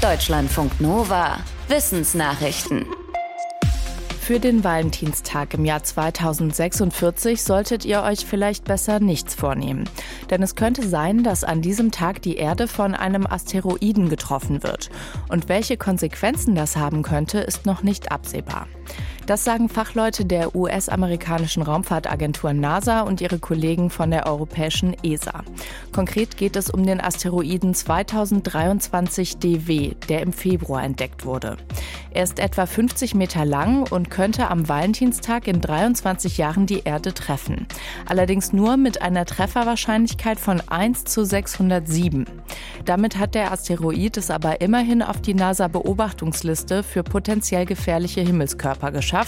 Deutschlandfunk Nova. Wissensnachrichten. Für den Valentinstag im Jahr 2046 solltet ihr euch vielleicht besser nichts vornehmen. Denn es könnte sein, dass an diesem Tag die Erde von einem Asteroiden getroffen wird. Und welche Konsequenzen das haben könnte, ist noch nicht absehbar. Das sagen Fachleute der US-amerikanischen Raumfahrtagentur NASA und ihre Kollegen von der europäischen ESA. Konkret geht es um den Asteroiden 2023 DW, der im Februar entdeckt wurde. Er ist etwa 50 Meter lang und könnte am Valentinstag in 23 Jahren die Erde treffen. Allerdings nur mit einer Trefferwahrscheinlichkeit von 1 zu 607. Damit hat der Asteroid es aber immerhin auf die NASA-Beobachtungsliste für potenziell gefährliche Himmelskörper geschafft,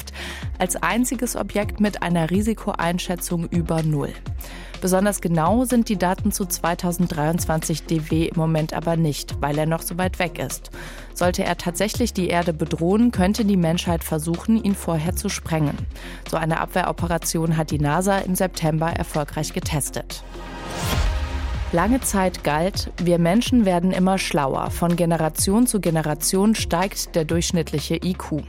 als einziges Objekt mit einer Risikoeinschätzung über Null. Besonders genau sind die Daten zu 2023 DW im Moment aber nicht, weil er noch so weit weg ist. Sollte er tatsächlich die Erde bedrohen, könnte die Menschheit versuchen, ihn vorher zu sprengen. So eine Abwehroperation hat die NASA im September erfolgreich getestet. Lange Zeit galt, wir Menschen werden immer schlauer. Von Generation zu Generation steigt der durchschnittliche IQ.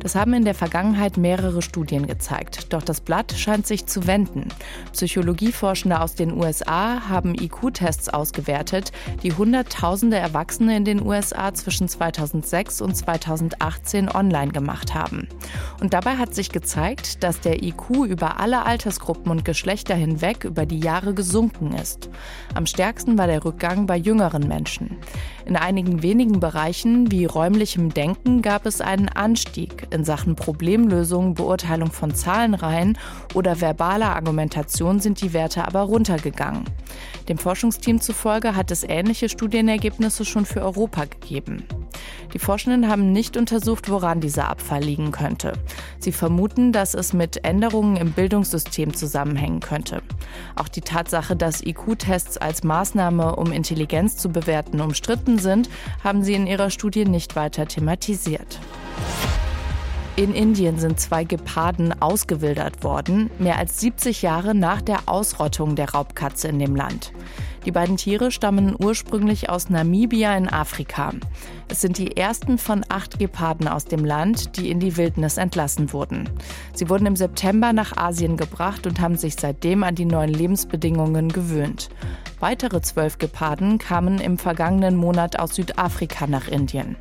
Das haben in der Vergangenheit mehrere Studien gezeigt. Doch das Blatt scheint sich zu wenden. Psychologieforschende aus den USA haben IQ-Tests ausgewertet, die Hunderttausende Erwachsene in den USA zwischen 2006 und 2018 online gemacht haben. Und dabei hat sich gezeigt, dass der IQ über alle Altersgruppen und Geschlechter hinweg über die Jahre gesunken ist. Am stärksten war der Rückgang bei jüngeren Menschen. In einigen wenigen Bereichen wie räumlichem Denken gab es einen Anstieg in Sachen Problemlösung, Beurteilung von Zahlenreihen oder verbaler Argumentation sind die Werte aber runtergegangen. Dem Forschungsteam zufolge hat es ähnliche Studienergebnisse schon für Europa gegeben. Die Forschenden haben nicht untersucht, woran dieser Abfall liegen könnte. Sie vermuten, dass es mit Änderungen im Bildungssystem zusammenhängen könnte. Auch die Tatsache, dass IQ-Tests als Maßnahme, um Intelligenz zu bewerten, umstritten sind, haben sie in ihrer Studie nicht weiter thematisiert. In Indien sind zwei Geparden ausgewildert worden, mehr als 70 Jahre nach der Ausrottung der Raubkatze in dem Land. Die beiden Tiere stammen ursprünglich aus Namibia in Afrika. Es sind die ersten von acht Geparden aus dem Land, die in die Wildnis entlassen wurden. Sie wurden im September nach Asien gebracht und haben sich seitdem an die neuen Lebensbedingungen gewöhnt. Weitere zwölf Geparden kamen im vergangenen Monat aus Südafrika nach Indien.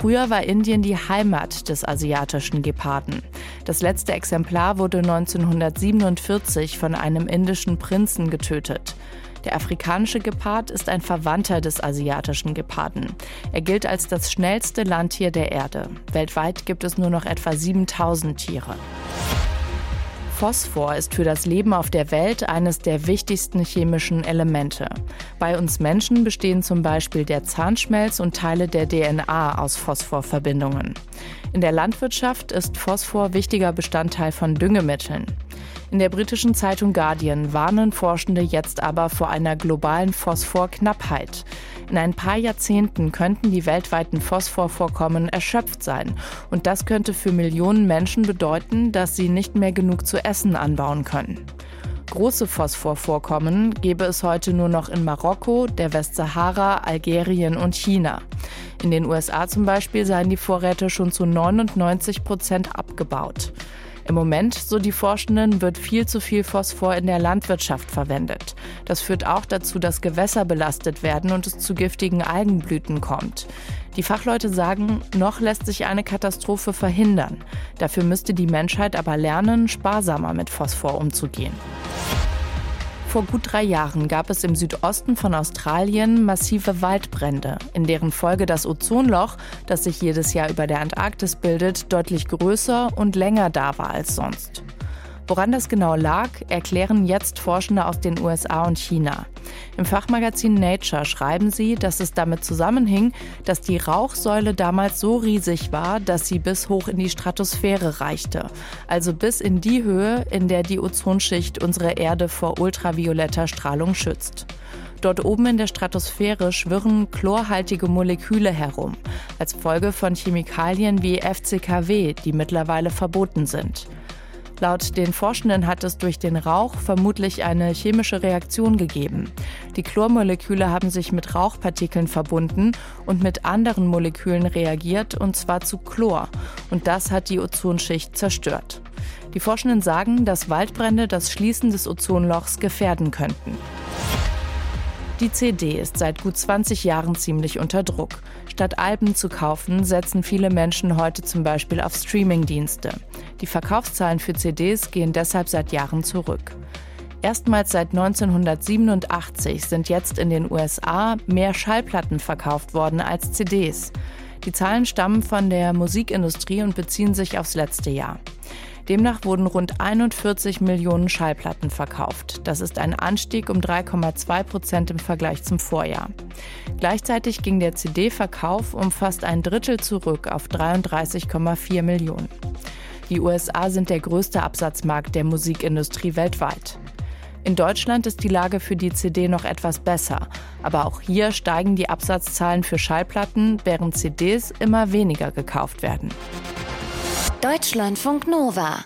Früher war Indien die Heimat des asiatischen Geparden. Das letzte Exemplar wurde 1947 von einem indischen Prinzen getötet. Der afrikanische Gepard ist ein Verwandter des asiatischen Geparden. Er gilt als das schnellste Landtier der Erde. Weltweit gibt es nur noch etwa 7000 Tiere. Phosphor ist für das Leben auf der Welt eines der wichtigsten chemischen Elemente. Bei uns Menschen bestehen zum Beispiel der Zahnschmelz und Teile der DNA aus Phosphorverbindungen. In der Landwirtschaft ist Phosphor wichtiger Bestandteil von Düngemitteln. In der britischen Zeitung Guardian warnen Forschende jetzt aber vor einer globalen Phosphorknappheit. In ein paar Jahrzehnten könnten die weltweiten Phosphorvorkommen erschöpft sein. Und das könnte für Millionen Menschen bedeuten, dass sie nicht mehr genug zu essen anbauen können. Große Phosphorvorkommen gäbe es heute nur noch in Marokko, der Westsahara, Algerien und China. In den USA zum Beispiel seien die Vorräte schon zu 99 Prozent abgebaut. Im Moment, so die Forschenden, wird viel zu viel Phosphor in der Landwirtschaft verwendet. Das führt auch dazu, dass Gewässer belastet werden und es zu giftigen Algenblüten kommt. Die Fachleute sagen, noch lässt sich eine Katastrophe verhindern. Dafür müsste die Menschheit aber lernen, sparsamer mit Phosphor umzugehen. Vor gut drei Jahren gab es im Südosten von Australien massive Waldbrände, in deren Folge das Ozonloch, das sich jedes Jahr über der Antarktis bildet, deutlich größer und länger da war als sonst. Woran das genau lag, erklären jetzt Forschende aus den USA und China. Im Fachmagazin Nature schreiben sie, dass es damit zusammenhing, dass die Rauchsäule damals so riesig war, dass sie bis hoch in die Stratosphäre reichte, also bis in die Höhe, in der die Ozonschicht unsere Erde vor ultravioletter Strahlung schützt. Dort oben in der Stratosphäre schwirren chlorhaltige Moleküle herum, als Folge von Chemikalien wie FCKW, die mittlerweile verboten sind. Laut den Forschenden hat es durch den Rauch vermutlich eine chemische Reaktion gegeben. Die Chlormoleküle haben sich mit Rauchpartikeln verbunden und mit anderen Molekülen reagiert, und zwar zu Chlor. Und das hat die Ozonschicht zerstört. Die Forschenden sagen, dass Waldbrände das Schließen des Ozonlochs gefährden könnten. Die CD ist seit gut 20 Jahren ziemlich unter Druck. Statt Alben zu kaufen, setzen viele Menschen heute zum Beispiel auf Streamingdienste. Die Verkaufszahlen für CDs gehen deshalb seit Jahren zurück. Erstmals seit 1987 sind jetzt in den USA mehr Schallplatten verkauft worden als CDs. Die Zahlen stammen von der Musikindustrie und beziehen sich aufs letzte Jahr. Demnach wurden rund 41 Millionen Schallplatten verkauft. Das ist ein Anstieg um 3,2 Prozent im Vergleich zum Vorjahr. Gleichzeitig ging der CD-Verkauf um fast ein Drittel zurück auf 33,4 Millionen. Die USA sind der größte Absatzmarkt der Musikindustrie weltweit. In Deutschland ist die Lage für die CD noch etwas besser, aber auch hier steigen die Absatzzahlen für Schallplatten, während CDs immer weniger gekauft werden. Deutschlandfunk Nova